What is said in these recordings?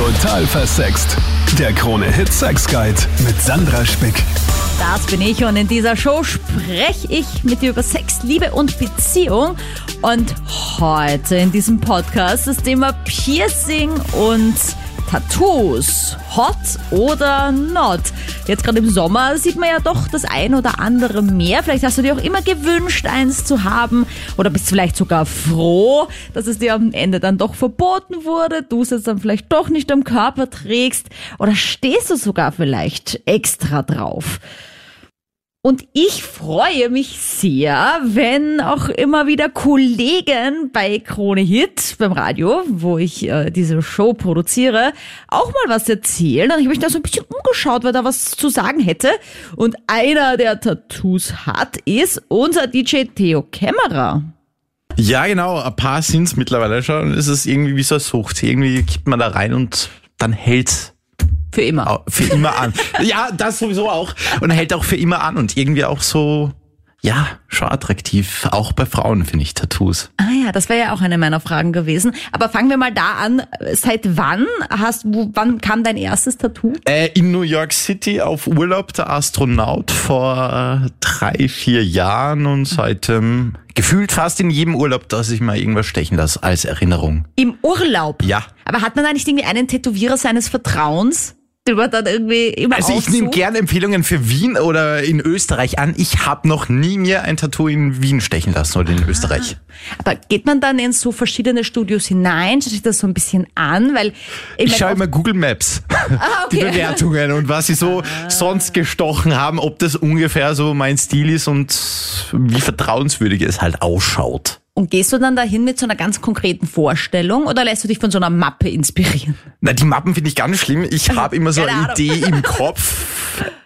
Total versext. Der Krone-Hit Sex Guide mit Sandra Spick. Das bin ich und in dieser Show spreche ich mit dir über Sex, Liebe und Beziehung. Und heute in diesem Podcast das Thema Piercing und Tattoos. Hot oder not? Jetzt gerade im Sommer sieht man ja doch das ein oder andere mehr. Vielleicht hast du dir auch immer gewünscht, eins zu haben. Oder bist vielleicht sogar froh, dass es dir am Ende dann doch verboten wurde. Du es jetzt dann vielleicht doch nicht am Körper trägst. Oder stehst du sogar vielleicht extra drauf? Und ich freue mich sehr, wenn auch immer wieder Kollegen bei Krone Hit beim Radio, wo ich äh, diese Show produziere, auch mal was erzählen. Und ich habe mich da so ein bisschen umgeschaut, weil da was zu sagen hätte. Und einer, der Tattoos hat, ist unser DJ Theo Kämmerer. Ja, genau. Ein paar sind's mittlerweile schon. Es ist irgendwie wie so eine Sucht. Irgendwie kippt man da rein und dann hält's Für immer. für immer an. ja, das sowieso auch. Und hält auch für immer an und irgendwie auch so, ja, schon attraktiv. Auch bei Frauen finde ich Tattoos. Ah ja, das wäre ja auch eine meiner Fragen gewesen. Aber fangen wir mal da an. Seit wann hast wo, wann kam dein erstes Tattoo? Äh, in New York City auf Urlaub der Astronaut vor äh, drei, vier Jahren und seitdem gefühlt fast in jedem Urlaub, dass ich mal irgendwas stechen lasse als Erinnerung. Im Urlaub. Ja. Aber hat man da nicht irgendwie einen Tätowierer seines Vertrauens, man dann irgendwie immer Also ich nehme gerne Empfehlungen für Wien oder in Österreich an. Ich habe noch nie mir ein Tattoo in Wien stechen lassen oder in Österreich. Aber geht man dann in so verschiedene Studios hinein, schaut sich das so ein bisschen an, weil Ich mein, schaue immer Google Maps, Ah, die okay. Ah. Bewertungen und was sie so sonst gestochen haben, ob das ungefähr so mein Stil ist und wie vertrauenswürdig es halt ausschaut. Und gehst du dann dahin mit so einer ganz konkreten Vorstellung oder lässt du dich von so einer Mappe inspirieren? Na, die Mappen finde ich ganz schlimm. Ich habe immer so eine. Idee im Kopf.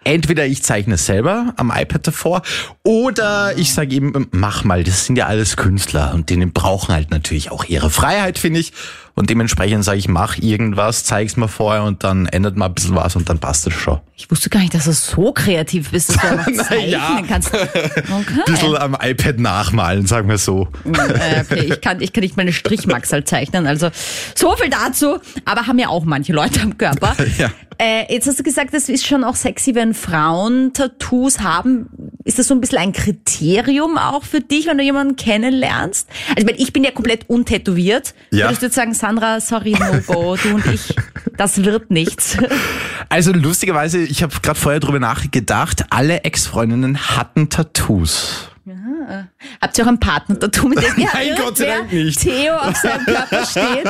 Entweder ich zeichne es selber am iPad davor oder ich sage eben, mach mal, das sind ja alles Künstler und denen brauchen halt natürlich auch ihre Freiheit, finde ich. Und dementsprechend sage ich, mach irgendwas, zeig's mir vorher und dann ändert mal ein bisschen was und dann passt es schon. Ich wusste gar nicht, dass du so kreativ bist, dass du noch zeichnen ja. kannst. Okay. Ein bisschen am iPad nachmalen, sagen wir so. Äh, okay, ich kann, ich kann nicht meine Strichmaxel zeichnen, also so viel dazu. Aber haben ja auch manche Leute am Körper. Ja. Äh, jetzt hast du gesagt, es ist schon auch sexy, wenn Frauen Tattoos haben. Ist das so ein bisschen ein Kriterium auch für dich, wenn du jemanden kennenlernst? Also ich, meine, ich bin ja komplett untätowiert. Ja. Würdest du jetzt sagen, Sandra, sorry, no go, du und ich, das wird nichts. Also lustigerweise, ich habe gerade vorher drüber nachgedacht, alle Ex-Freundinnen hatten Tattoos. Habt ihr auch ein Partner-Tattoo, mit dem Nein, Gott sei Dank nicht. Theo auf seinem Körper steht?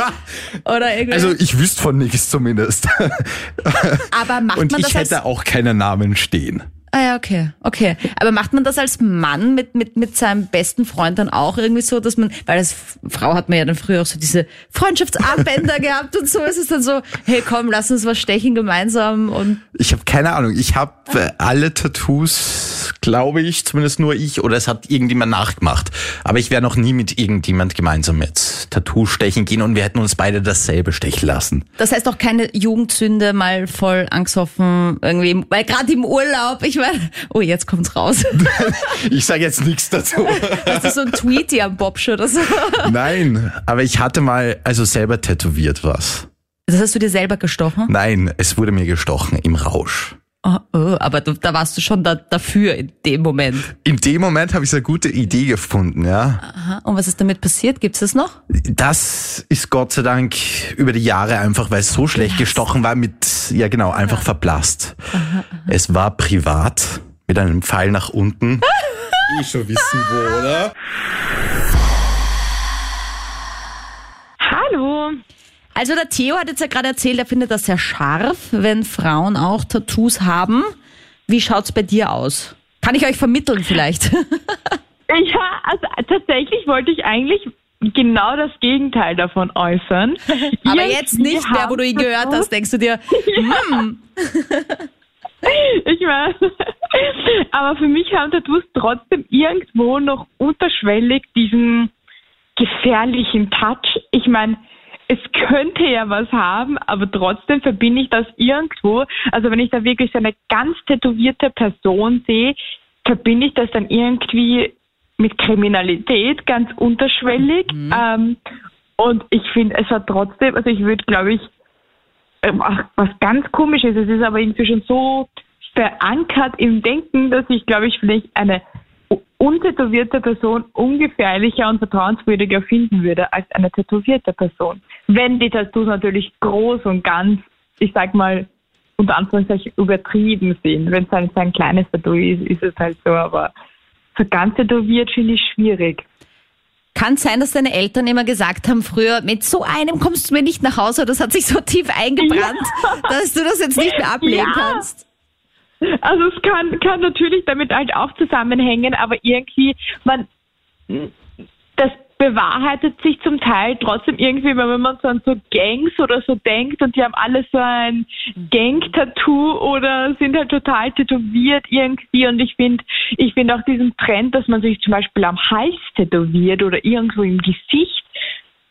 Oder irgendwie. Also ich wüsste von nichts zumindest. aber macht Und man ich das als hätte auch keinen Namen stehen. Ah ja, okay, okay. Aber macht man das als Mann mit, mit, mit seinem besten Freund dann auch irgendwie so, dass man, weil als Frau hat man ja dann früher auch so diese Freundschaftsarmbänder gehabt und so ist es dann so, hey komm, lass uns was stechen gemeinsam und Ich habe keine Ahnung. Ich habe äh, alle Tattoos, glaube ich, zumindest nur ich, oder es hat irgendjemand nachgemacht. Aber ich wäre noch nie mit irgendjemand gemeinsam jetzt Tattoo stechen gehen und wir hätten uns beide dasselbe stechen lassen. das heißt auch keine Jugendsünde mal voll angsthoffen irgendwie, weil gerade im Urlaub, ich meine, oh jetzt kommt's raus. Ich sage jetzt nichts dazu. Hast du so ein Tweety am Bobsch oder so? Nein, aber ich hatte mal also selber tätowiert was. Das hast du dir selber gestochen? Nein, es wurde mir gestochen im Rausch. Oh, oh, aber du, da warst du schon da, dafür in dem Moment. In dem Moment habe ich so eine gute Idee gefunden, ja. Aha. Und was ist damit passiert? Gibt's das noch? Das ist Gott sei Dank über die Jahre einfach, weil es so schlecht gestochen war, mit, ja genau, einfach verblasst. Es war privat, mit einem Pfeil nach unten. ich schon wissen wo, oder? Also der Theo hat jetzt ja gerade erzählt, er findet das sehr scharf, wenn Frauen auch Tattoos haben. Wie schaut's bei dir aus? Kann ich euch vermitteln vielleicht? Ja, also tatsächlich wollte ich eigentlich genau das Gegenteil davon äußern. Aber Irgendwie jetzt nicht mehr, wo du ihn gehört hast, denkst du dir, hm, Ich weiß. Aber für mich haben Tattoos trotzdem irgendwo noch unterschwellig diesen gefährlichen Touch. Ich meine, es könnte ja was haben, aber trotzdem verbinde ich das irgendwo. Also wenn ich da wirklich so eine ganz tätowierte Person sehe, verbinde ich das dann irgendwie mit Kriminalität ganz unterschwellig. Ähm, und ich finde, es hat trotzdem, also ich würde, glaube ich, ähm, was ganz komisches. Es ist aber irgendwie schon so verankert im Denken, dass ich, glaube ich, vielleicht eine untätowierte Person ungefährlicher und vertrauenswürdiger finden würde als eine tätowierte Person. Wenn die Tattoos natürlich groß und ganz, ich sag mal, unter Anführungszeichen übertrieben sind. Wenn es ein, ein kleines Tattoo ist, ist es halt so, aber so ganz tätowiert finde ich schwierig. Kann sein, dass deine Eltern immer gesagt haben früher, mit so einem kommst du mir nicht nach Hause, das hat sich so tief eingebrannt, ja. dass du das jetzt nicht mehr ablehnen ja. kannst. Also es kann, kann natürlich damit halt auch zusammenhängen, aber irgendwie, man, das bewahrheitet sich zum Teil trotzdem irgendwie, wenn man so an so Gangs oder so denkt und die haben alle so ein Gang-Tattoo oder sind halt total tätowiert irgendwie. Und ich finde, ich finde auch diesen Trend, dass man sich zum Beispiel am Hals tätowiert oder irgendwo im Gesicht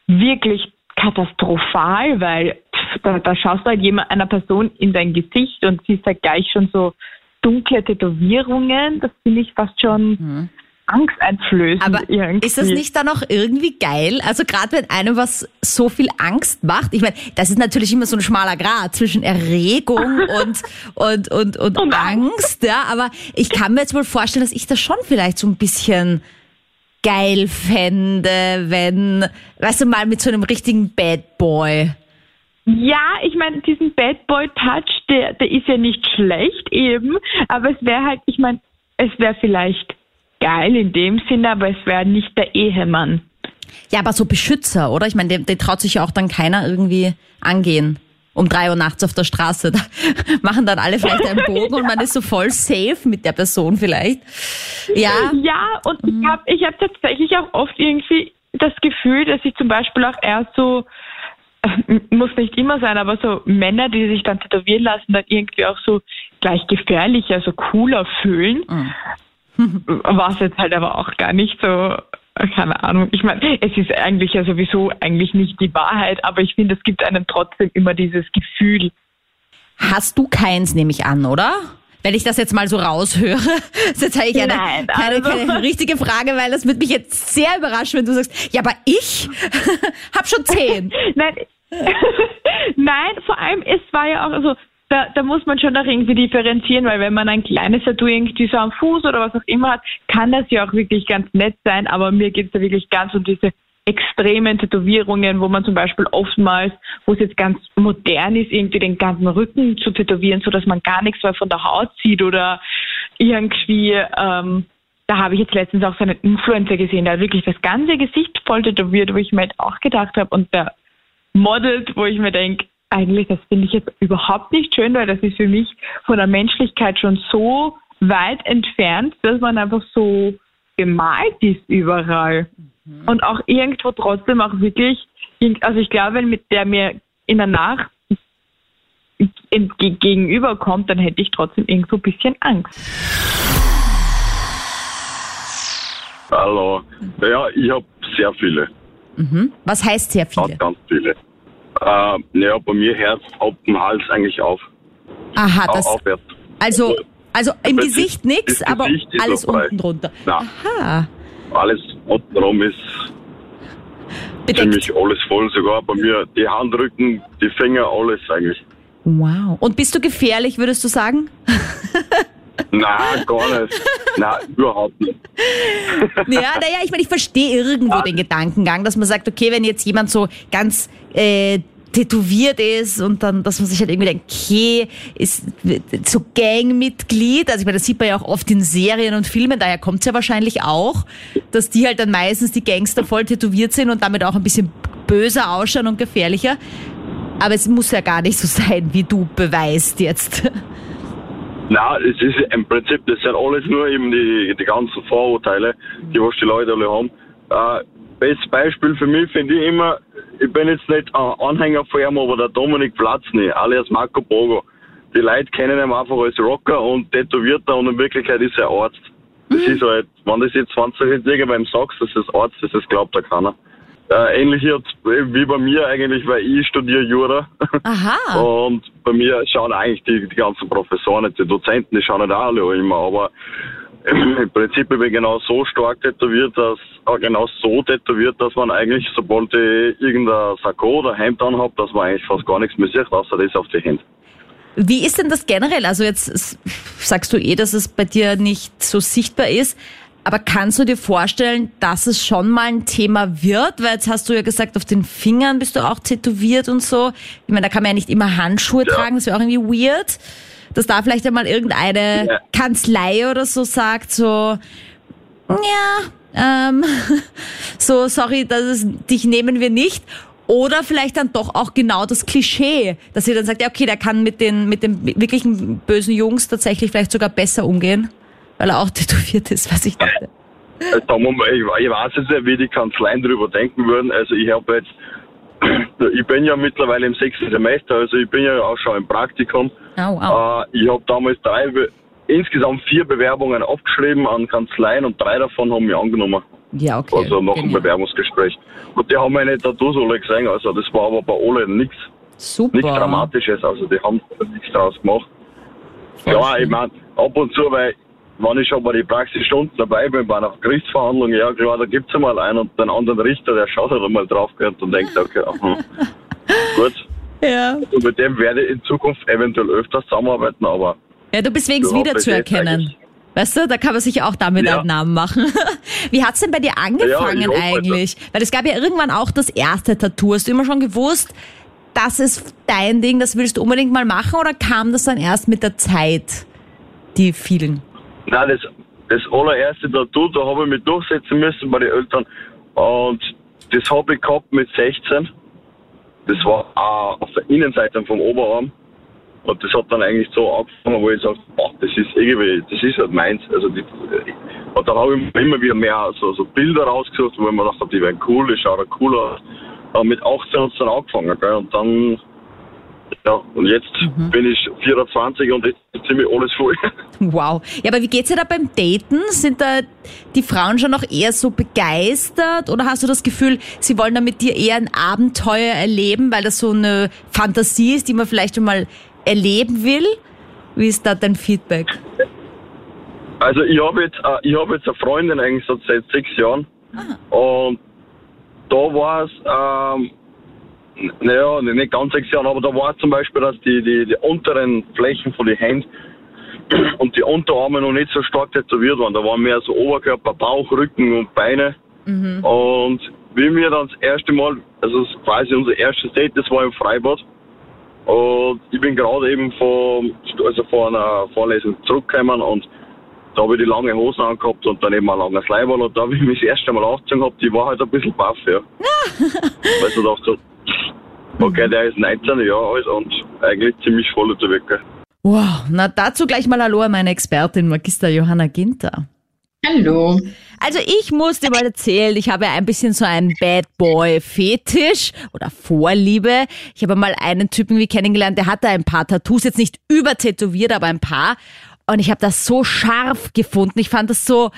wirklich katastrophal, weil da, da schaust du halt jemand, einer Person in dein Gesicht und siehst halt gleich schon so dunkle Tätowierungen. Das finde ich fast schon mhm. angsteinflößend. Aber irgendwie. ist das nicht dann auch irgendwie geil? Also gerade wenn einem was so viel Angst macht, ich meine, das ist natürlich immer so ein schmaler Grad zwischen Erregung und, und, und, und, und Angst, ja, aber ich kann mir jetzt wohl vorstellen, dass ich das schon vielleicht so ein bisschen geil fände, wenn, weißt du, mal mit so einem richtigen Bad Boy ja, ich meine, diesen Bad Boy Touch, der, der ist ja nicht schlecht eben, aber es wäre halt, ich meine, es wäre vielleicht geil in dem Sinne, aber es wäre nicht der Ehemann. Ja, aber so Beschützer, oder? Ich meine, den, den traut sich ja auch dann keiner irgendwie angehen. Um drei Uhr nachts auf der Straße. Da machen dann alle vielleicht einen Bogen und man ist so voll safe mit der Person vielleicht. Ja. Ja, und ich habe ich hab tatsächlich auch oft irgendwie das Gefühl, dass ich zum Beispiel auch erst so muss nicht immer sein, aber so Männer, die sich dann tätowieren lassen, dann irgendwie auch so gleich gefährlicher, so cooler fühlen. Mhm. Was jetzt halt aber auch gar nicht so, keine Ahnung. Ich meine, es ist eigentlich ja sowieso eigentlich nicht die Wahrheit, aber ich finde, es gibt einem trotzdem immer dieses Gefühl. Hast du keins, nehme ich an, oder? Wenn ich das jetzt mal so raushöre, das ist jetzt eigentlich eine, Nein, keine, also. keine richtige Frage, weil das würde mich jetzt sehr überraschen, wenn du sagst, ja, aber ich habe schon zehn. Nein, Nein, vor allem, es war ja auch, also da, da muss man schon auch irgendwie differenzieren, weil wenn man ein kleines Tattoo irgendwie so am Fuß oder was auch immer hat, kann das ja auch wirklich ganz nett sein, aber mir geht es da wirklich ganz um diese extremen Tätowierungen, wo man zum Beispiel oftmals, wo es jetzt ganz modern ist, irgendwie den ganzen Rücken zu tätowieren, so dass man gar nichts mehr von der Haut sieht oder irgendwie, ähm, da habe ich jetzt letztens auch so einen Influencer gesehen, der hat wirklich das ganze Gesicht voll tätowiert, wo ich mir halt auch gedacht habe und der modelt, wo ich mir denke, eigentlich, das finde ich jetzt überhaupt nicht schön, weil das ist für mich von der Menschlichkeit schon so weit entfernt, dass man einfach so gemalt ist überall. Mhm. Und auch irgendwo trotzdem auch wirklich, also ich glaube, wenn mit der mir in der Nacht gegenüberkommt, dann hätte ich trotzdem irgendwo ein bisschen Angst. Hallo. Ja, ich habe sehr viele. Mhm. Was heißt sehr viele? Ganz, ganz viele. Äh, ja, bei mir hört ab dem Hals eigentlich auf. Aha, das. Aufwärts. Also, also im das Gesicht nichts, aber Gesicht alles unten drunter. Nein. Aha. Alles untenrum ist Bedeckt. ziemlich alles voll, sogar bei mir die Handrücken, die Finger, alles eigentlich. Wow. Und bist du gefährlich, würdest du sagen? Nein, gar nicht. Nein, überhaupt nicht. Ja, naja, ich meine, ich verstehe irgendwo den Gedankengang, dass man sagt, okay, wenn jetzt jemand so ganz äh, tätowiert ist und dann, dass man sich halt irgendwie denkt, okay, ist so Gangmitglied, also ich meine, das sieht man ja auch oft in Serien und Filmen, daher kommt es ja wahrscheinlich auch, dass die halt dann meistens die Gangster voll tätowiert sind und damit auch ein bisschen böser ausschauen und gefährlicher. Aber es muss ja gar nicht so sein, wie du beweist jetzt. Nein, es ist im Prinzip, das sind alles nur eben die, die ganzen Vorurteile, die was die Leute alle haben. Äh, bestes Beispiel für mich finde ich immer, ich bin jetzt nicht Anhänger von ihm, aber der Dominik Platzny, alias Marco Bogo. Die Leute kennen ihn einfach als Rocker und Tätowierter und in Wirklichkeit ist er Arzt. Das mhm. ist halt, wenn das jetzt 20 jetzt irgendwann sagst, dass es Arzt ist, das glaubt da keiner. Äh, ähnlich jetzt wie bei mir eigentlich, weil ich studiere Jura. Aha. Und bei mir schauen eigentlich die, die ganzen Professoren, die Dozenten, die schauen nicht alle immer, aber im Prinzip bin ich genau so stark tätowiert, dass äh, genau so tätowiert, dass man eigentlich, sobald ich irgendein Sakko oder Hemd anhab, dass man eigentlich fast gar nichts mehr sieht, außer das auf die Hände. Wie ist denn das generell? Also jetzt sagst du eh, dass es bei dir nicht so sichtbar ist. Aber kannst du dir vorstellen, dass es schon mal ein Thema wird? Weil jetzt hast du ja gesagt, auf den Fingern bist du auch tätowiert und so. Ich meine, da kann man ja nicht immer Handschuhe Ja. tragen, das wäre auch irgendwie weird. Dass da vielleicht einmal irgendeine Ja. Kanzlei oder so sagt, so, ja, ähm, so, sorry, das ist, dich nehmen wir nicht. Oder vielleicht dann doch auch genau das Klischee, dass ihr dann sagt, ja, okay, der kann mit den, mit den wirklichen bösen Jungs tatsächlich vielleicht sogar besser umgehen, weil er auch tätowiert ist, was ich dachte. Wir mal, ich, ich weiß jetzt nicht, wie die Kanzleien darüber denken würden. Also ich habe jetzt, ich bin ja mittlerweile im sechsten Semester, also ich bin ja auch schon im Praktikum. Au, au. Äh, ich habe damals drei, insgesamt vier Bewerbungen aufgeschrieben an Kanzleien und drei davon haben mich angenommen. Ja, okay. Also nach dem. Bewerbungsgespräch. Und die haben meine Tattoos alle gesehen, also das war aber bei alle nichts Super. nichts Dramatisches, also die haben nichts draus gemacht. Voll ja, schön. ich meine, ab und zu, weil wenn ich schon bei den Praxisstunden dabei bin, bei einer Gerichtsverhandlung, ja klar, da gibt's einmal einen und den anderen Richter, der schaut halt einmal drauf und denkt, okay, aha, gut. Ja. Und mit dem werde ich in Zukunft eventuell öfters zusammenarbeiten, aber ja, du bist Ja, wiederzuerkennen. Weißt du, da kann man sich auch damit Ja. einen Namen machen. Wie hat's denn bei dir angefangen Ja, eigentlich? Weil es gab ja irgendwann auch das erste Tattoo. Hast du immer schon gewusst, das ist dein Ding, das willst du unbedingt mal machen oder kam das dann erst mit der Zeit, die vielen? Nein, das, das allererste Tattoo, da habe ich mich durchsetzen müssen bei den Eltern. Und das habe ich gehabt mit 16. Das war auch auf der Innenseite vom Oberarm. Und das hat dann eigentlich so angefangen, wo ich sage, boah, das ist irgendwie, das ist halt meins. Also die, und dann habe ich immer wieder mehr so, so Bilder rausgesucht, wo ich mir dachte, die wären cool, die schauen auch cool aus. Aber mit 18 hat es dann angefangen, gell? Und dann, ja, und jetzt bin ich 24 und jetzt ist ziemlich alles voll. Wow. Ja, aber wie geht's dir da beim Daten? Sind da die Frauen schon noch eher so begeistert oder hast du das Gefühl, sie wollen da mit dir eher ein Abenteuer erleben, weil das so eine Fantasie ist, die man vielleicht schon mal erleben will? Wie ist da dein Feedback? Also ich habe jetzt, äh, ich habe jetzt eine Freundin eigentlich seit sechs Jahren und da war es, ähm, naja, nicht ganz sechs Jahren, aber da war zum Beispiel, dass die, die, die unteren Flächen von den Händen und die Unterarme noch nicht so stark tätowiert waren. Da waren mehr so Oberkörper, Bauch, Rücken und Beine. Und wie wir dann das erste Mal, also quasi unser erstes Date, das war im Freibad. Und ich bin gerade eben von, also von einer Vorlesung zurückgekommen und da habe ich die lange Hosen angehabt und dann eben ein langes Leiberl und da habe ich mich das erste Mal ausgezogen habe, die war halt ein bisschen baff, ja. Weil ich dachte, so, okay, der ist 19 Jahre alt und eigentlich ziemlich voll unterwegs. gell. Wow, na dazu gleich mal Hallo an meine Expertin Magister Johanna Ginter. Hallo. Also ich muss dir mal erzählen, ich habe ja ein bisschen so einen Bad Boy Fetisch oder Vorliebe. Ich habe mal einen Typen wie kennengelernt, der hatte ein paar Tattoos, jetzt nicht übertätowiert, aber ein paar. Und ich habe das so scharf gefunden. Ich fand das so,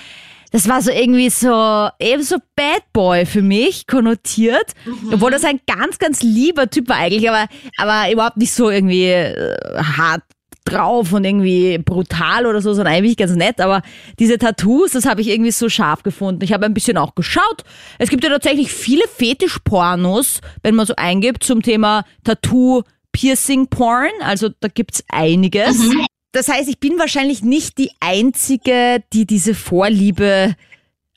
das war so irgendwie so, eben so Bad Boy für mich konnotiert. Obwohl das ein ganz, ganz lieber Typ war eigentlich, aber, aber überhaupt nicht so irgendwie äh, hart drauf und irgendwie brutal oder so, sondern eigentlich ganz nett. Aber diese Tattoos, das habe ich irgendwie so scharf gefunden. Ich habe ein bisschen auch geschaut. Es gibt ja tatsächlich viele Fetischpornos, wenn man so eingibt zum Thema Tattoo, Piercing Porn. Also da gibt's einiges. Das heißt, ich bin wahrscheinlich nicht die Einzige, die diese Vorliebe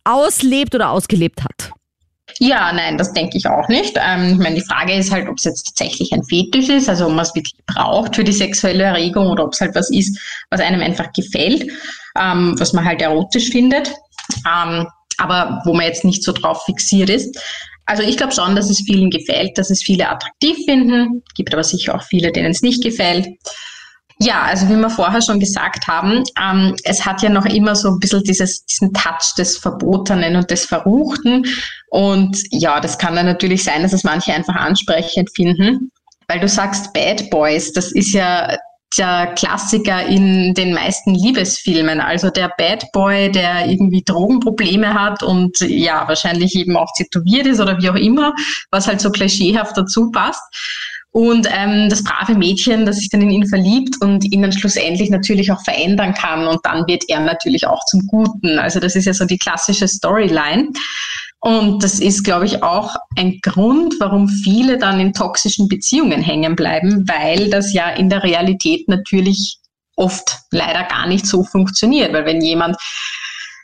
auslebt oder ausgelebt hat. Ja, nein, das denke ich auch nicht. Ähm, ich meine, die Frage ist halt, ob es jetzt tatsächlich ein Fetisch ist, also ob man es wirklich braucht für die sexuelle Erregung oder ob es halt was ist, was einem einfach gefällt, ähm, was man halt erotisch findet, ähm, aber wo man jetzt nicht so drauf fixiert ist. Also ich glaube schon, dass es vielen gefällt, dass es viele attraktiv finden, gibt aber sicher auch viele, denen es nicht gefällt. Ja, also wie wir vorher schon gesagt haben, ähm, es hat ja noch immer so ein bisschen dieses, diesen Touch des Verbotenen und des Verruchten. Und ja, das kann dann natürlich sein, dass es manche einfach ansprechend finden. Weil du sagst Bad Boys, das ist ja der Klassiker in den meisten Liebesfilmen. Also der Bad Boy, der irgendwie Drogenprobleme hat und ja, wahrscheinlich eben auch tätowiert ist oder wie auch immer, was halt so klischeehaft dazu passt. Und ähm, das brave Mädchen, das sich dann in ihn verliebt und ihn dann schlussendlich natürlich auch verändern kann und dann wird er natürlich auch zum Guten. Also das ist ja so die klassische Storyline. Und das ist, glaube ich, auch ein Grund, warum viele dann in toxischen Beziehungen hängen bleiben, weil das ja in der Realität natürlich oft leider gar nicht so funktioniert. Weil wenn jemand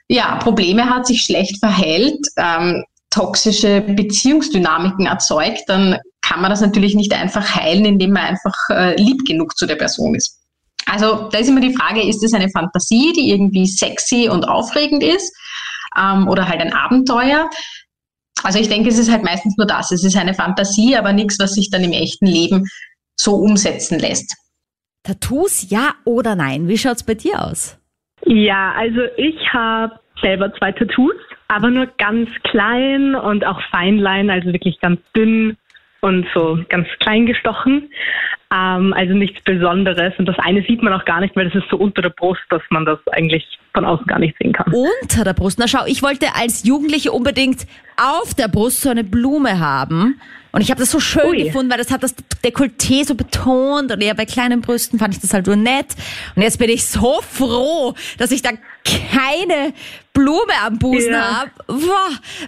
ja, Probleme hat, sich schlecht verhält, ähm, toxische Beziehungsdynamiken erzeugt, dann kann man das natürlich nicht einfach heilen, indem man einfach äh, lieb genug zu der Person ist. Also da ist immer die Frage, ist es eine Fantasie, die irgendwie sexy und aufregend ist ähm, oder halt ein Abenteuer? Also ich denke, es ist halt meistens nur das. Es ist eine Fantasie, aber nichts, was sich dann im echten Leben so umsetzen lässt. Tattoos, ja oder nein? Wie schaut's bei dir aus? Ja, also ich habe selber zwei Tattoos, aber nur ganz klein und auch Feinlein, also wirklich ganz dünn und so ganz klein gestochen. Ähm, also nichts Besonderes. Und das eine sieht man auch gar nicht, weil das ist so unter der Brust, dass man das eigentlich von außen gar nicht sehen kann. Unter der Brust? Na schau, ich wollte als Jugendliche unbedingt auf der Brust so eine Blume haben. Und ich habe das so schön Ui. gefunden, weil das hat das Dekolleté so betont und eher bei kleinen Brüsten fand ich das halt so nett. Und jetzt bin ich so froh, dass ich da keine Blume am Busen ja. habe.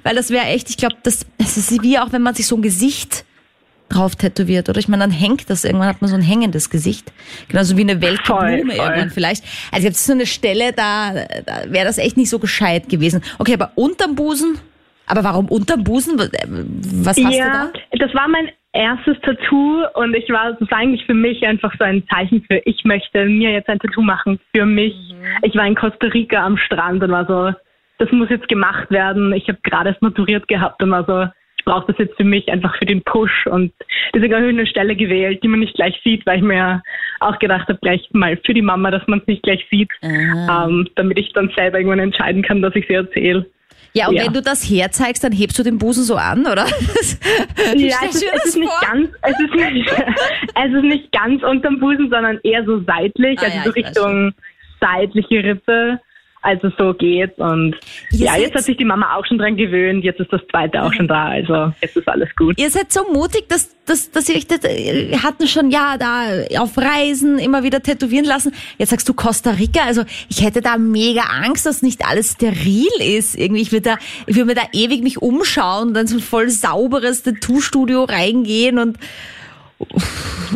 Weil das wäre echt, ich glaube, das, das ist wie auch, wenn man sich so ein Gesicht drauf tätowiert, oder? Ich meine, dann hängt das, irgendwann hat man so ein hängendes Gesicht. Genauso wie eine welke Blume irgendwann vielleicht. Also es so eine Stelle, da, da wäre das echt nicht so gescheit gewesen. Okay, aber unterm Busen? Aber warum unterm Busen? Was hast ja, du da? Das war mein erstes Tattoo und ich war, das war eigentlich für mich einfach so ein Zeichen für, ich möchte mir jetzt ein Tattoo machen für mich. Mhm. Ich war in Costa Rica am Strand und war so, das muss jetzt gemacht werden. Ich habe gerade es maturiert gehabt und war so, brauche das jetzt für mich einfach für den Push und deswegen habe ich eine Stelle gewählt, die man nicht gleich sieht, weil ich mir auch gedacht habe, gleich mal für die Mama, dass man es nicht gleich sieht, ähm, damit ich dann selber irgendwann entscheiden kann, dass ich sie erzähle. Ja, und ja. wenn du das herzeigst, dann hebst du den Busen so an, oder? ja, es ist, es ist nicht ganz, es ist nicht, es ist nicht ganz unterm Busen, sondern eher so seitlich, ah, also ja, so Richtung seitliche Rippe also so geht. Und ihr ja, jetzt hat sich die Mama auch schon dran gewöhnt, jetzt ist das zweite auch schon da, also jetzt ist alles gut. Ihr seid so mutig, dass, dass, dass ihr euch das, ihr hatten schon ja da auf Reisen immer wieder tätowieren lassen. Jetzt sagst du Costa Rica, also ich hätte da mega Angst, dass nicht alles steril ist. Irgendwie, ich würde da, ich würde mir da ewig mich umschauen und dann so ein voll sauberes Tattoo-Studio reingehen und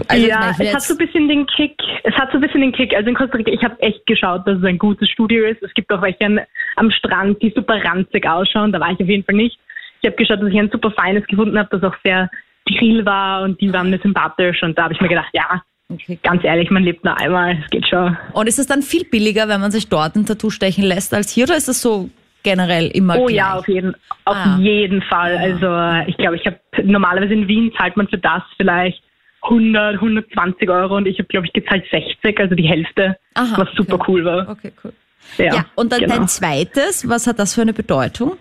also ja, es hat so ein bisschen den Kick. Es hat so ein bisschen den Kick. Also in Costa Rica, ich habe echt geschaut, dass es ein gutes Studio ist. Es gibt auch welche an, am Strand, die super ranzig ausschauen. Da war ich auf jeden Fall nicht. Ich habe geschaut, dass ich ein super feines gefunden habe, das auch sehr grill war und die waren mir sympathisch. Und da habe ich mir gedacht, ja, okay. ganz ehrlich, man lebt nur einmal. Es geht schon. Und ist es dann viel billiger, wenn man sich dort ein Tattoo stechen lässt als hier? Oder ist es so generell immer Oh gleich? ja, auf jeden, auf ah. jeden Fall. Also ich glaube, ich habe normalerweise in Wien zahlt man für das vielleicht 100, 120 Euro und ich habe, glaube ich, gezahlt 60, also die Hälfte, Aha, was super okay. cool war. Okay, cool. Ja, ja und dann genau. dein zweites, was hat das für eine Bedeutung?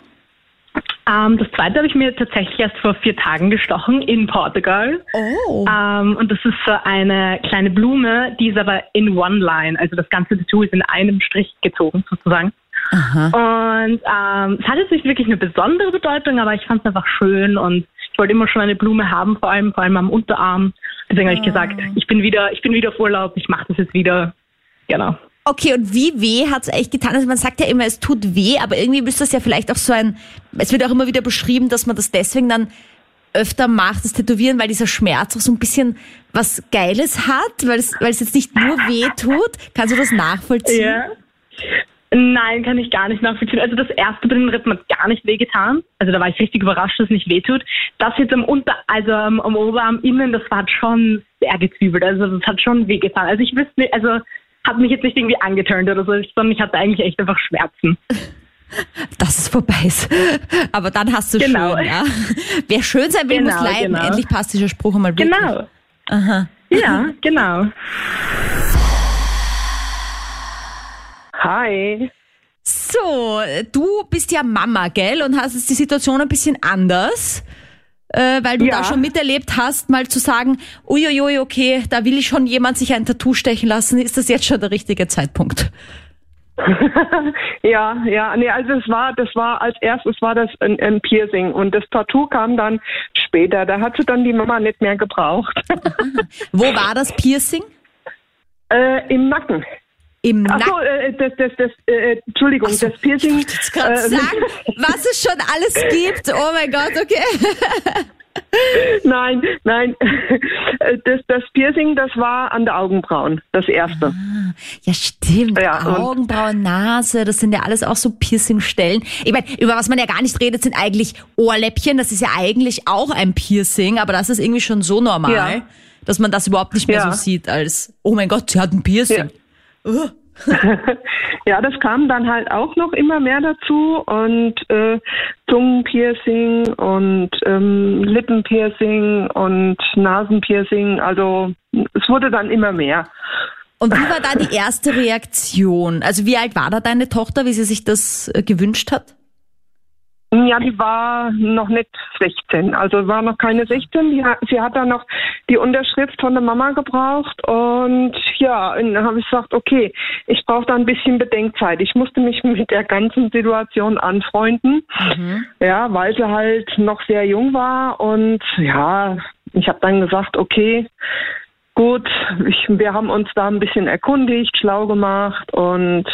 Ähm, das zweite habe ich mir tatsächlich erst vor vier Tagen gestochen in Portugal. Oh. Ähm, und das ist so eine kleine Blume, die ist aber in one line. Also das ganze Tattoo ist in einem Strich gezogen sozusagen. Aha. Und ähm, es hat jetzt nicht wirklich eine besondere Bedeutung, aber ich fand es einfach schön und ich wollte immer schon eine Blume haben, vor allem, vor allem am Unterarm. Deswegen habe ich gesagt, ah. ich bin wieder, ich bin wieder auf Urlaub, ich mache das jetzt wieder. Genau. Okay, und wie weh hat es echt getan? Also man sagt ja immer, es tut weh, aber irgendwie müsste das ja vielleicht auch so ein, es wird auch immer wieder beschrieben, dass man das deswegen dann öfter macht, das Tätowieren, weil dieser Schmerz auch so ein bisschen was Geiles hat, weil es, weil es jetzt nicht nur weh tut. Kannst du das nachvollziehen? Ja. Nein, kann ich gar nicht nachvollziehen. Also das erste bei den Rippen hat gar nicht wehgetan. Also da war ich richtig überrascht, dass es nicht wehtut. Das jetzt am Unter, also am, am Oberarm innen, das war schon sehr gezwiebelt. Also das hat schon wehgetan. Also ich wüsste nicht, also hat mich jetzt nicht irgendwie angeturnt oder so, sondern ich hatte eigentlich echt einfach Schmerzen. Dass es vorbei ist. Aber dann hast du genau. schön, ja. Wer schön sein will, genau, muss leiden. Genau. Endlich passt dieser Spruch einmal wirklich. Genau. Aha. Ja, genau. Hi. So, du bist ja Mama, gell? Und hast jetzt die Situation ein bisschen anders, äh, weil du ja. da schon miterlebt hast, mal zu sagen, uiuiui, okay, da will ich schon jemand sich ein Tattoo stechen lassen. Ist das jetzt schon der richtige Zeitpunkt? ja, ja, nee, also es war, das war als erstes war das ein, ein Piercing und das Tattoo kam dann später. Da hat sie dann die Mama nicht mehr gebraucht. Wo war das Piercing? äh, Im Nacken. Im Nacken. Achso, äh, das, das, das, äh, Entschuldigung, das Piercing. Ich jetzt äh, sagen, was es schon alles gibt. Oh mein Gott, okay. Nein, nein. Das, das Piercing, das war an der Augenbrauen, das erste. Ja, stimmt. Ja, Augenbrauen, Nase, das sind ja alles auch so Piercingstellen. Ich meine, über was man ja gar nicht redet, sind eigentlich Ohrläppchen. Das ist ja eigentlich auch ein Piercing, aber das ist irgendwie schon so normal, Ja. dass man das überhaupt nicht mehr Ja. so sieht als, oh mein Gott, sie hat ein Piercing. Ja, das kam dann halt auch noch immer mehr dazu und äh, Zungenpiercing und ähm, Lippenpiercing und Nasenpiercing. Also es wurde dann immer mehr. Und wie war da die erste Reaktion? Also wie alt war da deine Tochter, wie sie sich das äh, gewünscht hat? Ja, die war noch nicht 16, also war noch keine 16. Die, sie hat dann noch die Unterschrift von der Mama gebraucht und ja, und dann habe ich gesagt, okay, ich brauche da ein bisschen Bedenkzeit. Ich musste mich mit der ganzen Situation anfreunden, ja, weil sie halt noch sehr jung war und ja, ich habe dann gesagt, okay, gut, ich, wir haben uns da ein bisschen erkundigt, schlau gemacht und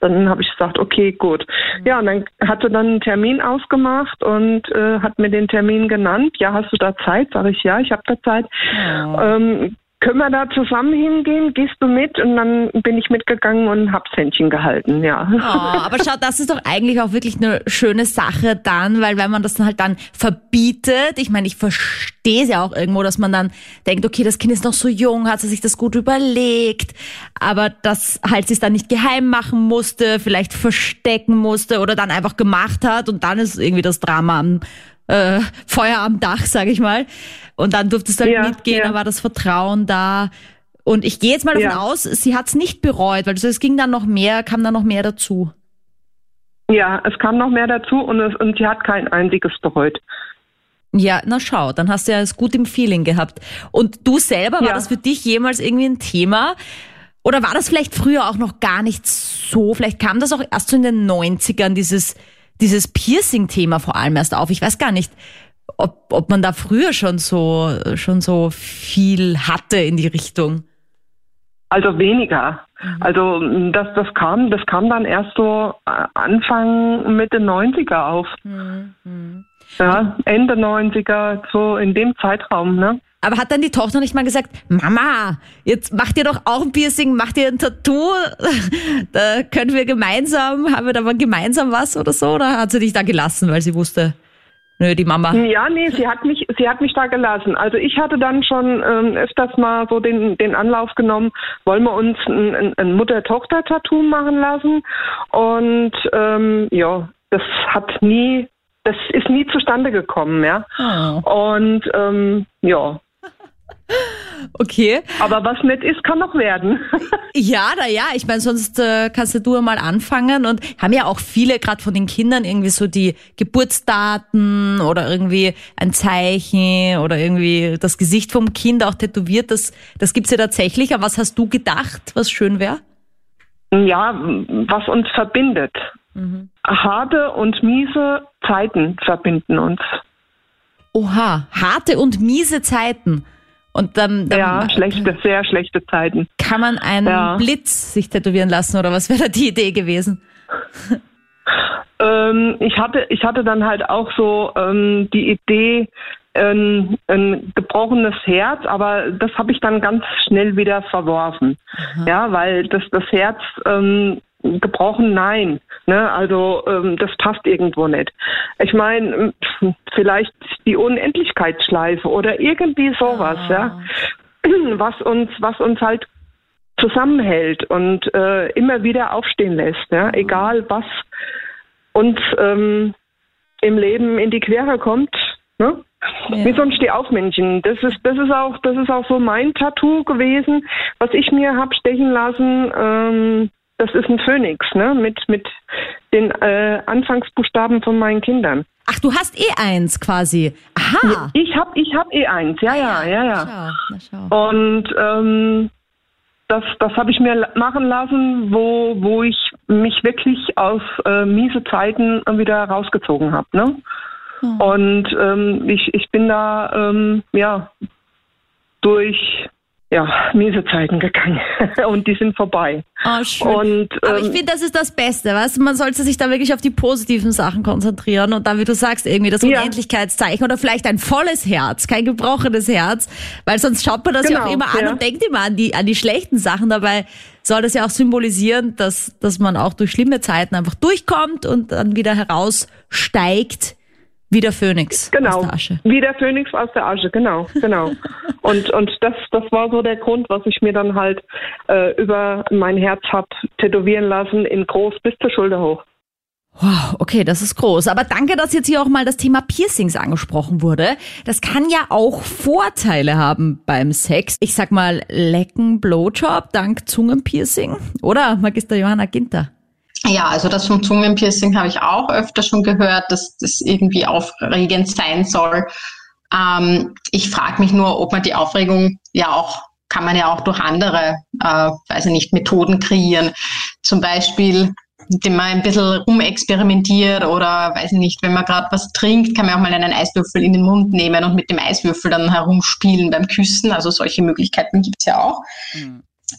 dann habe ich gesagt, okay, gut. Ja, und dann hat sie dann einen Termin ausgemacht und äh, hat mir den Termin genannt. Ja, hast du da Zeit? Sag ich, ja, ich habe da Zeit. Ähm, können wir da zusammen hingehen? Gehst du mit? Und dann bin ich mitgegangen und hab's Händchen gehalten, ja. Oh, aber schau, das ist doch eigentlich auch wirklich eine schöne Sache dann, weil wenn man das dann halt dann verbietet, ich meine, ich verstehe es ja auch irgendwo, dass man dann denkt, okay, das Kind ist noch so jung, hat sie sich das gut überlegt, aber dass halt sie es dann nicht geheim machen musste, vielleicht verstecken musste oder dann einfach gemacht hat und dann ist irgendwie das Drama am äh, Feuer am Dach, sag ich mal. Und dann durftest du halt Ja, mitgehen, ja. da war das Vertrauen da. Und ich gehe jetzt mal davon Ja. aus, sie hat es nicht bereut, weil es ging dann noch mehr, kam dann noch mehr dazu. Ja, es kam noch mehr dazu und, es, und sie hat kein einziges bereut. Ja, na schau, dann hast du ja es gut im Feeling gehabt. Und du selber, war das für dich jemals irgendwie ein Thema? Oder war das vielleicht früher auch noch gar nicht so? Vielleicht kam das auch erst so in den 90ern, dieses, dieses Piercing-Thema vor allem erst auf. Ich weiß gar nicht, ob, ob man da früher schon so, schon so viel hatte in die Richtung. Also weniger. Mhm. Also m, das, das kam, das kam dann erst so äh, Anfang Mitte 90er auf. Mhm. Ja, Ende 90er, so in dem Zeitraum, ne? Aber hat dann die Tochter nicht mal gesagt, Mama, jetzt macht ihr doch auch ein Piercing, macht ihr ein Tattoo? Da können wir gemeinsam, haben wir da mal gemeinsam was oder so? Oder hat sie dich da gelassen, weil sie wusste, nö, die Mama. Ja, nee, sie hat mich, sie hat mich da gelassen. Also ich hatte dann schon ähm, öfters mal so den, den Anlauf genommen, wollen wir uns ein, ein, ein Mutter-Tochter-Tattoo machen lassen. Und ähm, ja, das hat nie, das ist nie zustande gekommen, ja. Oh. Und ähm, ja, Okay. aber was nicht ist, kann noch werden. Ja, na ja, ich meine, sonst äh, kannst du ja mal anfangen und haben ja auch viele, gerade von den Kindern, irgendwie so die Geburtsdaten oder irgendwie ein Zeichen oder irgendwie das Gesicht vom Kind auch tätowiert. Das, das gibt's ja tatsächlich. Aber was hast du gedacht, was schön wäre? Ja, was uns verbindet. Harte und miese Zeiten verbinden uns. Oha, harte und miese Zeiten. Und dann, dann Ja, schlechte, sehr schlechte Zeiten. kann man einen Ja. Blitz sich tätowieren lassen oder was wäre da die Idee gewesen? Ähm, ich hatte, ich hatte dann halt auch so ähm, die Idee, ein, ein gebrochenes Herz, aber das habe ich dann ganz schnell wieder verworfen. Ja, weil das, das Herz ähm, gebrochen, nein. Ne? Also ähm, das passt irgendwo nicht. Ich meine, vielleicht die Unendlichkeitsschleife oder irgendwie sowas, ja. Was uns, was uns halt zusammenhält und äh, immer wieder aufstehen lässt, ja, egal was uns ähm, im Leben in die Quere kommt, ne? Ja. Wie so ein Stehaufmännchen. Das ist, das ist auch, das ist auch so mein Tattoo gewesen, was ich mir hab stechen lassen. Ähm, das ist ein Phönix, ne? Mit mit den äh, Anfangsbuchstaben von meinen Kindern. Ach, du hast eh eins quasi. Aha. Ich hab, ich hab eh eins. Ja, ja, ja, ja. Schau, na schau. Und ähm, das, das habe ich mir machen lassen, wo, wo ich mich wirklich aus äh, miese Zeiten wieder rausgezogen habe. Ne? Und ähm, ich, ich bin da ähm, ja durch ja, miese Zeiten gegangen und die sind vorbei. Oh, schön. Und, Aber ich ähm, finde, das ist das Beste, weißt du? Man sollte sich da wirklich auf die positiven Sachen konzentrieren und dann, wie du sagst, irgendwie das Ja. Unendlichkeitszeichen oder vielleicht ein volles Herz, kein gebrochenes Herz, weil sonst schaut man das ja auch Genau, immer an ja. und denkt immer an die, an die schlechten Sachen. Dabei soll das ja auch symbolisieren, dass, dass man auch durch schlimme Zeiten einfach durchkommt und dann wieder heraussteigt wie der Phönix Genau, aus der Asche. wie der Phönix aus der Asche, genau, genau. und und das das war so der Grund, was ich mir dann halt äh, über mein Herz hab tätowieren lassen, in groß bis zur Schulter hoch. Wow, okay, das ist groß. Aber danke, dass jetzt hier auch mal das Thema Piercings angesprochen wurde. Das kann ja auch Vorteile haben beim Sex. Ich sag mal, lecken Blowjob dank Zungenpiercing. Oder, Magister Johanna Ginter? Ja, also das vom Zungenpiercing habe ich auch öfter schon gehört, dass das irgendwie aufregend sein soll. Ähm, ich frage mich nur, ob man die Aufregung ja auch, kann man ja auch durch andere, äh, weiß ich nicht, Methoden kreieren. Zum Beispiel, indem man ein bisschen rumexperimentiert oder weiß ich nicht, wenn man gerade was trinkt, kann man auch mal einen Eiswürfel in den Mund nehmen und mit dem Eiswürfel dann herumspielen beim Küssen. Also solche Möglichkeiten gibt's ja auch.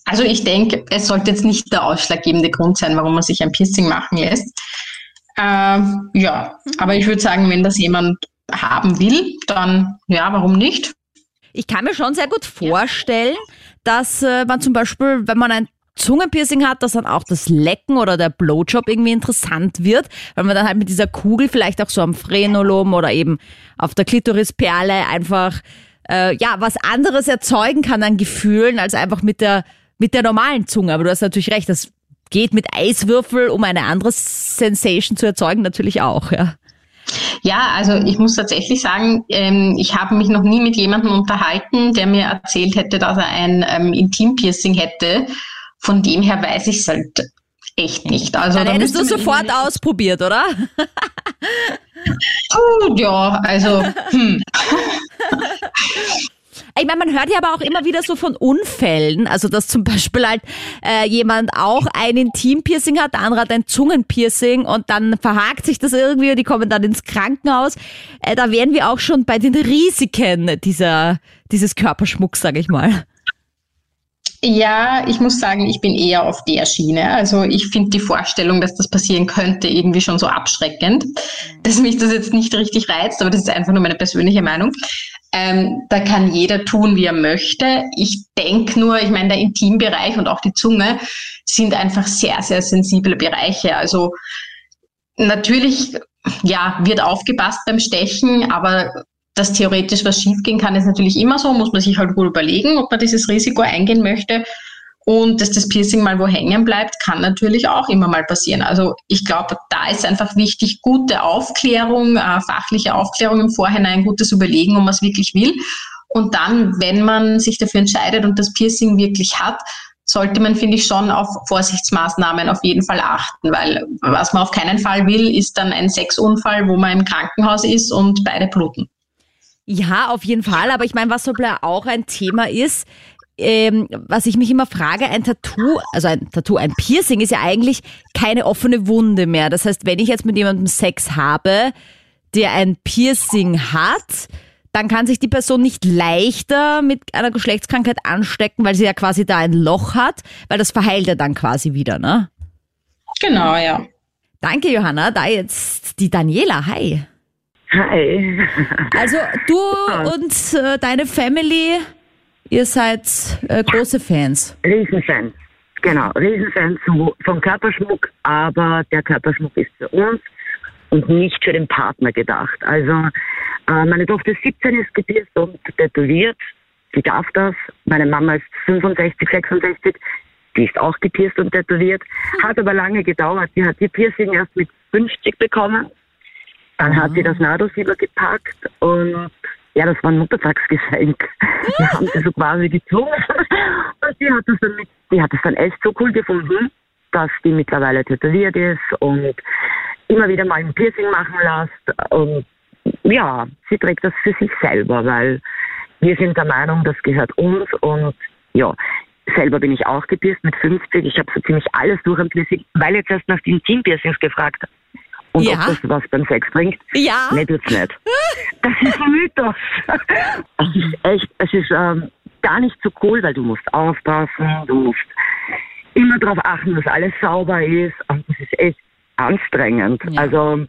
Also ich denke, es sollte jetzt nicht der ausschlaggebende Grund sein, warum man sich ein Piercing machen lässt. Ähm, ja, aber ich würde sagen, wenn das jemand haben will, dann ja, warum nicht? Ich kann mir schon sehr gut vorstellen, dass äh, man zum Beispiel, wenn man ein Zungenpiercing hat, dass dann auch das Lecken oder der Blowjob irgendwie interessant wird, weil man dann halt mit dieser Kugel vielleicht auch so am Frenulum oder eben auf der Klitorisperle einfach äh, ja was anderes erzeugen kann an Gefühlen als einfach mit der mit der normalen Zunge. Aber du hast natürlich recht, das geht mit Eiswürfel, um eine andere Sensation zu erzeugen, natürlich auch. Ja. Ja, also ich muss tatsächlich sagen, ähm, ich habe mich noch nie mit jemandem unterhalten, der mir erzählt hätte, dass er ein ähm, Intimpiercing hätte. Von dem her weiß ich es halt echt nicht. Also Dann da hättest du sofort ausprobiert, oder? Puh, ja, also hm. Ich meine, man hört ja aber auch immer wieder so von Unfällen, also dass zum Beispiel halt äh, jemand auch ein Intimpiercing hat, der andere hat ein Zungenpiercing und dann verhakt sich das irgendwie und die kommen dann ins Krankenhaus. Äh, da wären wir auch schon bei den Risiken dieser, dieses Körperschmucks, sage ich mal. Ja, ich muss sagen, ich bin eher auf der Schiene. Also ich finde die Vorstellung, dass das passieren könnte, irgendwie schon so abschreckend, dass mich das jetzt nicht richtig reizt, aber das ist einfach nur meine persönliche Meinung. Ähm, da kann jeder tun, wie er möchte. Ich denke nur, ich meine, der Intimbereich und auch die Zunge sind einfach sehr, sehr sensible Bereiche. Also natürlich, ja, wird aufgepasst beim Stechen, aber dass theoretisch was schiefgehen kann, ist natürlich immer so, muss man sich halt wohl überlegen, ob man dieses Risiko eingehen möchte. Und dass das Piercing mal wo hängen bleibt, kann natürlich auch immer mal passieren. Also ich glaube, da ist einfach wichtig, gute Aufklärung, äh, fachliche Aufklärung im Vorhinein, gutes Überlegen, um was wirklich will. Und dann, wenn man sich dafür entscheidet und das Piercing wirklich hat, sollte man, finde ich, schon auf Vorsichtsmaßnahmen auf jeden Fall achten, weil was man auf keinen Fall will, ist dann ein Sexunfall, wo man im Krankenhaus ist und beide bluten. Ja, auf jeden Fall. Aber ich meine, was so auch ein Thema ist, ähm, was ich mich immer frage, ein Tattoo, also ein Tattoo, ein Piercing ist ja eigentlich keine offene Wunde mehr. Das heißt, wenn ich jetzt mit jemandem Sex habe, der ein Piercing hat, dann kann sich die Person nicht leichter mit einer Geschlechtskrankheit anstecken, weil sie ja quasi da ein Loch hat, weil das verheilt ja dann quasi wieder, ne? Genau, ja. Danke, Johanna. Da jetzt die Daniela. Hi. Hi. Also du und äh, deine Family, ihr seid äh, große Fans. Riesenfan. Genau, Riesenfan zu, vom Körperschmuck, aber der Körperschmuck ist für uns und nicht für den Partner gedacht. Also äh, meine Tochter ist 17, ist gepierst und tätowiert. Sie darf das. Meine Mama ist 65, 66. Die ist auch gepierst und tätowiert. Hat aber lange gedauert. Sie hat die Piercing erst mit 50 bekommen. Dann hat sie das Nadelfieber gepackt und ja, das war ein Muttertagsgeschenk. Wir haben sie so quasi gezwungen. Und sie hat das dann mit, die hat es dann echt so cool gefunden, dass die mittlerweile tätowiert ist und immer wieder mal ein Piercing machen lässt. Und ja, sie trägt das für sich selber, weil wir sind der Meinung, das gehört uns und ja, selber bin ich auch gepierst mit 50. Ich habe so ziemlich alles durch am Piercing, weil jetzt erst nach den Team-Piercings gefragt habe. Und Ja. ob das was beim Sex bringt. Ja. Nee, tut's nicht. Das ist ein Mythos. Es ist echt, es ist ähm, gar nicht so cool, weil du musst aufpassen, du musst immer darauf achten, dass alles sauber ist. Und das ist echt anstrengend. Ja. Also,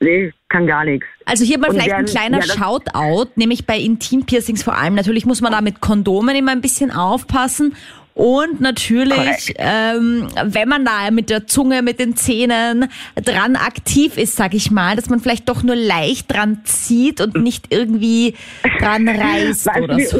nee, kann gar nichts. Also hier mal Und vielleicht ein kleiner ja, Shoutout, nämlich bei Intimpiercings vor allem. Natürlich muss man da mit Kondomen immer ein bisschen aufpassen. Und natürlich, ähm, wenn man da mit der Zunge, mit den Zähnen dran aktiv ist, sag ich mal, dass man vielleicht doch nur leicht dran zieht und nicht irgendwie dran reißt Weißt oder so.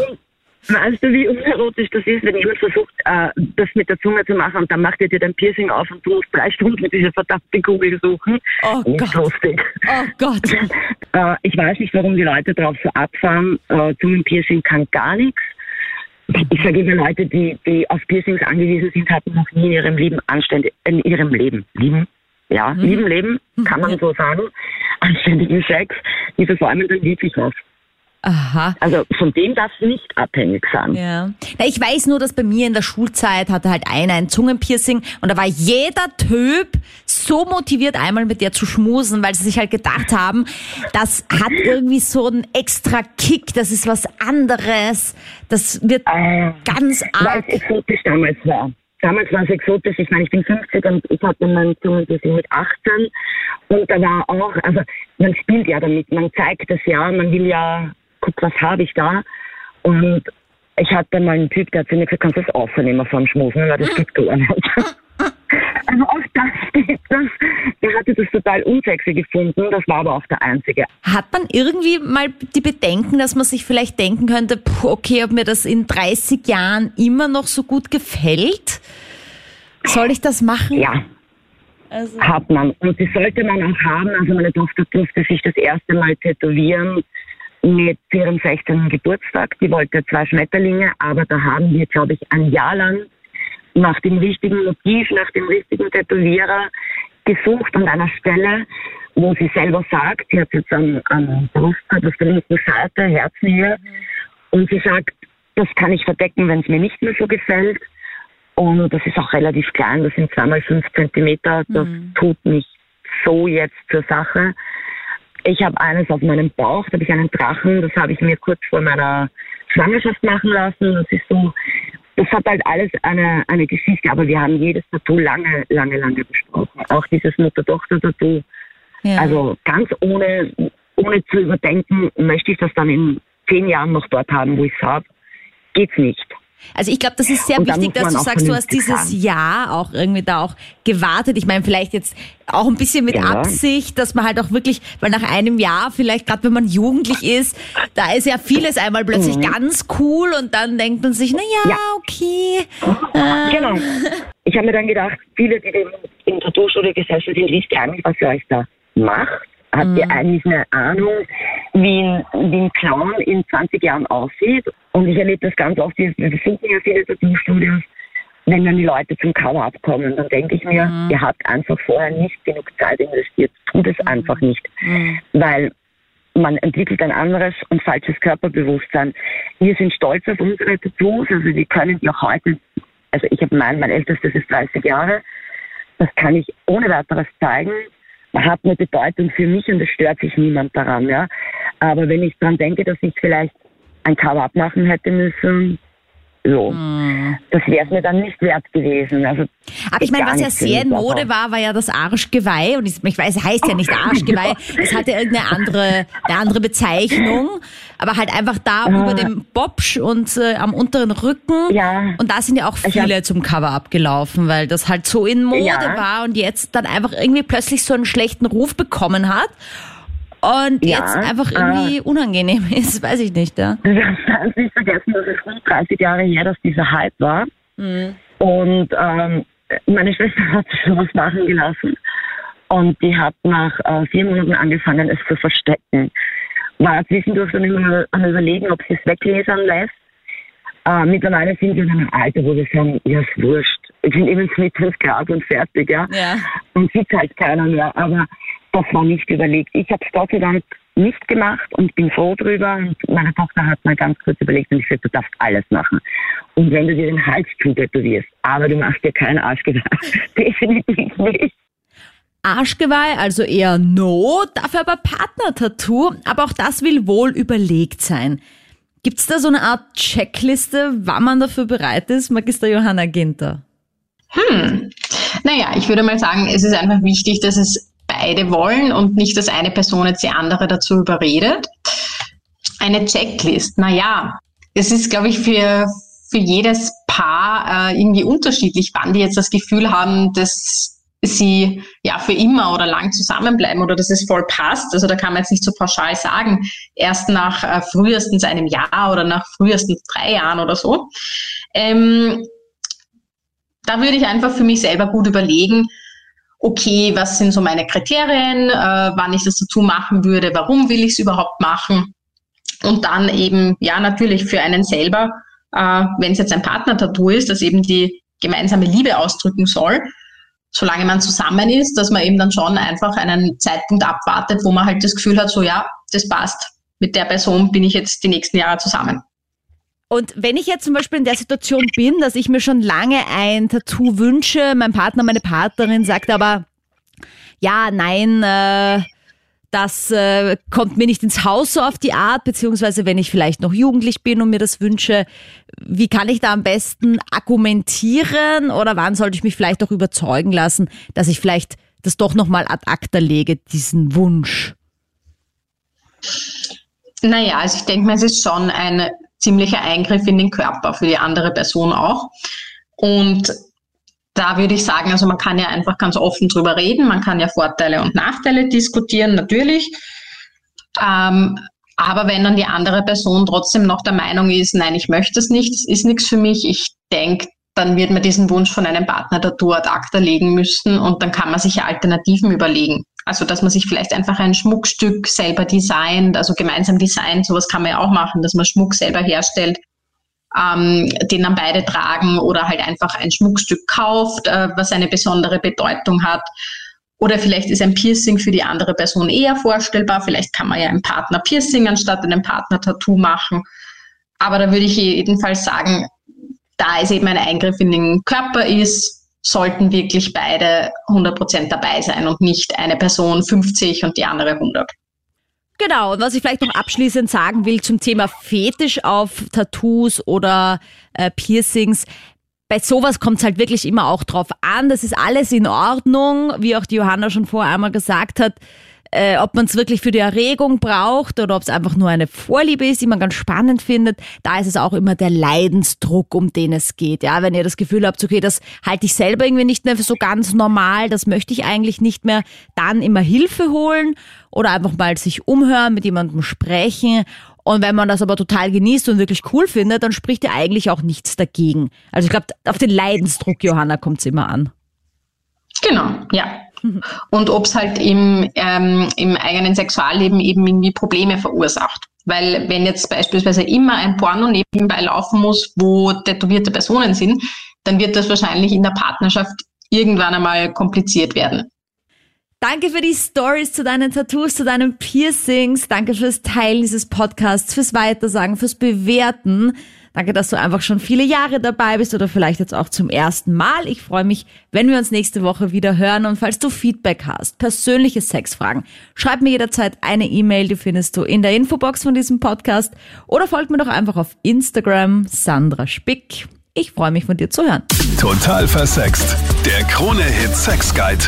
weißt du, wie unerotisch das ist, wenn jemand versucht, äh, das mit der Zunge zu machen und dann macht er dir dein Piercing auf und du musst drei Stunden mit dieser verdammten Kugel suchen? Oh Nicht Gott. lustig. Oh Gott. Äh, ich weiß nicht, warum die Leute drauf so abfahren. Äh, Zungenpiercing kann gar nichts. Ich sage immer, Leute, die, die auf Piercings angewiesen sind, hatten noch nie in ihrem Leben anständig, in ihrem Leben, lieben, ja, lieben Leben, kann man so sagen, anständigen Sex, die versäumen dann wirklich was. Aha. Also von dem darf es nicht abhängig sein. Ja. Na, ich weiß nur, dass bei mir in der Schulzeit hatte halt einer ein Zungenpiercing und da war jeder Typ so motiviert, einmal mit der zu schmusen, weil sie sich halt gedacht haben, das hat irgendwie so einen extra Kick, das ist was anderes, das wird Äh, ganz weil arg. es exotisch damals war. Damals war es exotisch. Ich meine, ich bin 50 und ich hatte mein Zungenpiercing mit 18. Und da war auch, also man spielt ja damit, man zeigt das ja, man will ja, guck, was habe ich da. Und ich hatte mal einen Typ, der hat zu mir gesagt, kannst du das aufnehmen vom Schmusen, weil das geht gar nicht. Also auch das geht das. Der hatte das total unsexy gefunden, das war aber auch der einzige. Hat man irgendwie mal die Bedenken, dass man sich vielleicht denken könnte, puh, okay, ob mir das in 30 Jahren immer noch so gut gefällt? Soll ich das machen? Ja, Also, hat man. Und die sollte man auch haben. Also meine Tochter durfte sich das erste Mal tätowieren mit ihrem 16. Geburtstag. Die wollte zwei Schmetterlinge, aber da haben wir, glaube ich, ein Jahr lang nach dem richtigen Motiv, nach dem richtigen Tätowierer gesucht an einer Stelle, wo sie selber sagt, sie hat jetzt am, am Brustkorb auf der linken Seite, Herznähe, und sie sagt, das kann ich verdecken, wenn es mir nicht mehr so gefällt. Und das ist auch relativ klein, das sind zweimal fünf Zentimeter. Das tut nicht so jetzt zur Sache. Ich habe eines auf meinem Bauch, da habe ich einen Drachen, das habe ich mir kurz vor meiner Schwangerschaft machen lassen. Das ist so, das hat halt alles eine, eine Geschichte, aber wir haben jedes Tattoo lange, lange, lange besprochen. Auch dieses Mutter-Tochter-Tattoo. ja. Also ganz ohne, ohne zu überdenken, möchte ich das dann in zehn Jahren noch dort haben, wo ich es habe. Geht's nicht. Also ich glaube, das ist sehr wichtig, dass du sagst, du hast dieses fahren. Jahr auch irgendwie da auch gewartet. Ich meine, vielleicht jetzt auch ein bisschen mit Ja. Absicht, dass man halt auch wirklich, weil nach einem Jahr, vielleicht gerade wenn man jugendlich ist, da ist ja vieles einmal plötzlich ganz cool und dann denkt man sich, na ja, Mhm. Ja. okay. Genau. Ich habe mir dann gedacht, viele, die im, im Tattoo-Studio gesessen sind, wisst ihr eigentlich, was ihr euch da macht? Habt ihr eigentlich eine Ahnung, wie ein, wie ein Clown in 20 Jahren aussieht? Und ich erlebe das ganz oft, wir besuchen ja viele Tattoo-Studios, wenn dann die Leute zum Cover-Up kommen, dann denke ich mir, ihr habt einfach vorher nicht genug Zeit investiert. Tut es einfach nicht. Weil man entwickelt ein anderes und falsches Körperbewusstsein. Wir sind stolz auf unsere Tattoos, also wir können die auch heute, also ich habe mein, mein ältestes ist 30 Jahre, das kann ich ohne weiteres zeigen, hat eine Bedeutung für mich und es stört sich niemand daran, ja. Aber wenn ich dran denke, dass ich vielleicht ein Cover-up machen hätte müssen, so, das wäre es mir dann nicht wert gewesen. Also Aber ich meine, was ja sehr in Mode war, war ja das Arschgeweih. Und ich ich weiß, es heißt ja nicht Arschgeweih. Es hatte irgendeine andere, eine andere Bezeichnung. Aber halt einfach da über dem Bobsch und äh, am unteren Rücken. Ja. Und da sind ja auch viele zum Cover abgelaufen, weil das halt so in Mode Ja. war und jetzt dann einfach irgendwie plötzlich so einen schlechten Ruf bekommen hat. Und Ja, jetzt einfach irgendwie unangenehm ist, weiß ich nicht, ja. Wir darf nicht vergessen, dass es rund 30 Jahre her, dass dieser Hype war. Und ähm, meine Schwester hat sich sowas machen gelassen. Und die hat nach äh, vier Monaten angefangen, es zu verstecken. War zwischendurch dann immer am überlegen, ob sie es weglasern lässt. Äh, mittlerweile sind wir in einem Alter, wo wir sagen, ja, ist wurscht. Ich bin eben mit 5 Grad und fertig, ja. Ja. Und sieht halt keiner mehr. Aber das war nicht überlegt. Ich habe es Gott sei Dank nicht gemacht und bin froh drüber. Und meine Tochter hat mal ganz kurz überlegt und ich sagte, du darfst alles machen. Und wenn du dir den Hals zutätowierst, aber du machst dir keinen Arschgeweih. Definitiv nicht. Arschgeweih, also eher no, dafür aber Partner-Tattoo, aber auch das will wohl überlegt sein. Gibt's da so eine Art Checkliste, wann man dafür bereit ist, Magister Johanna Ginter? Hm. Naja, ich würde mal sagen, es ist einfach wichtig, dass es beide wollen und nicht, dass eine Person jetzt die andere dazu überredet. Eine Checklist, naja, es ist, glaube ich, für, für jedes Paar äh, irgendwie unterschiedlich, wann die jetzt das Gefühl haben, dass sie ja für immer oder lang zusammenbleiben oder dass es voll passt. Also da kann man jetzt nicht so pauschal sagen, erst nach äh, frühestens einem Jahr oder nach frühestens drei Jahren oder so. Ähm, da würde ich einfach für mich selber gut überlegen, okay, was sind so meine Kriterien, äh, wann ich das dazu machen würde, warum will ich es überhaupt machen und dann eben, ja, natürlich für einen selber, äh, wenn es jetzt ein Partner-Tattoo ist, das eben die gemeinsame Liebe ausdrücken soll, solange man zusammen ist, dass man eben dann schon einfach einen Zeitpunkt abwartet, wo man halt das Gefühl hat, so ja, das passt. Mit der Person bin ich jetzt die nächsten Jahre zusammen. Und wenn ich jetzt zum Beispiel in der Situation bin, dass ich mir schon lange ein Tattoo wünsche, mein Partner, meine Partnerin sagt aber, ja, nein, äh, das äh, kommt mir nicht ins Haus so auf die Art, beziehungsweise wenn ich vielleicht noch jugendlich bin und mir das wünsche, wie kann ich da am besten argumentieren oder wann sollte ich mich vielleicht auch überzeugen lassen, dass ich vielleicht das doch nochmal ad acta lege, diesen Wunsch? Naja, also ich denke mal, es ist schon ein ziemlicher Eingriff in den Körper für die andere Person auch. Und da würde ich sagen, also man kann ja einfach ganz offen drüber reden, man kann ja Vorteile und Nachteile diskutieren, natürlich. Ähm, aber wenn dann die andere Person trotzdem noch der Meinung ist, nein, ich möchte es nicht, es ist nichts für mich, ich denke, dann wird man diesen Wunsch von einem Partner dazu ad acta legen müssen und dann kann man sich ja Alternativen überlegen. Also, dass man sich vielleicht einfach ein Schmuckstück selber designt, also gemeinsam designt, sowas kann man ja auch machen, dass man Schmuck selber herstellt ähm, den dann beide tragen oder halt einfach ein Schmuckstück kauft, äh, was eine besondere Bedeutung hat. Oder vielleicht ist ein Piercing für die andere Person eher vorstellbar. Vielleicht kann man ja einen Partner Piercing anstatt einem Partner Tattoo machen. Aber da würde ich jedenfalls sagen, da es eben ein Eingriff in den Körper ist, sollten wirklich beide 100% dabei sein und nicht eine Person 50 und die andere 100. Genau, und was ich vielleicht noch abschließend sagen will zum Thema Fetisch auf Tattoos oder äh, Piercings. Bei sowas kommt es halt wirklich immer auch drauf an. Das ist alles in Ordnung, wie auch die Johanna schon vorher einmal gesagt hat. Äh, ob man es wirklich für die Erregung braucht oder ob es einfach nur eine Vorliebe ist, die man ganz spannend findet, da ist es auch immer der Leidensdruck, um den es geht. Ja, wenn ihr das Gefühl habt, okay, das halte ich selber irgendwie nicht mehr für so ganz normal, das möchte ich eigentlich nicht mehr, dann immer Hilfe holen oder einfach mal sich umhören, mit jemandem sprechen. Und wenn man das aber total genießt und wirklich cool findet, dann spricht ja eigentlich auch nichts dagegen. Also ich glaube, auf den Leidensdruck, Johanna, kommt es immer an. Genau, ja. Und ob es halt im, ähm, im eigenen Sexualleben eben irgendwie Probleme verursacht. Weil wenn jetzt beispielsweise immer ein Porno nebenbei laufen muss, wo tätowierte Personen sind, dann wird das wahrscheinlich in der Partnerschaft irgendwann einmal kompliziert werden. Danke für die Stories zu deinen Tattoos, zu deinen Piercings. Danke fürs Teilen dieses Podcasts, fürs Weitersagen, fürs Bewerten. Danke, dass du einfach schon viele Jahre dabei bist oder vielleicht jetzt auch zum ersten Mal. Ich freue mich, wenn wir uns nächste Woche wieder hören. Und falls du Feedback hast, persönliche Sexfragen, schreib mir jederzeit eine E-Mail, die findest du in der Infobox von diesem Podcast oder folg mir doch einfach auf Instagram, Sandra Spick. Ich freue mich von dir zu hören. Total versext. Der Krone-Hit Sex Guide.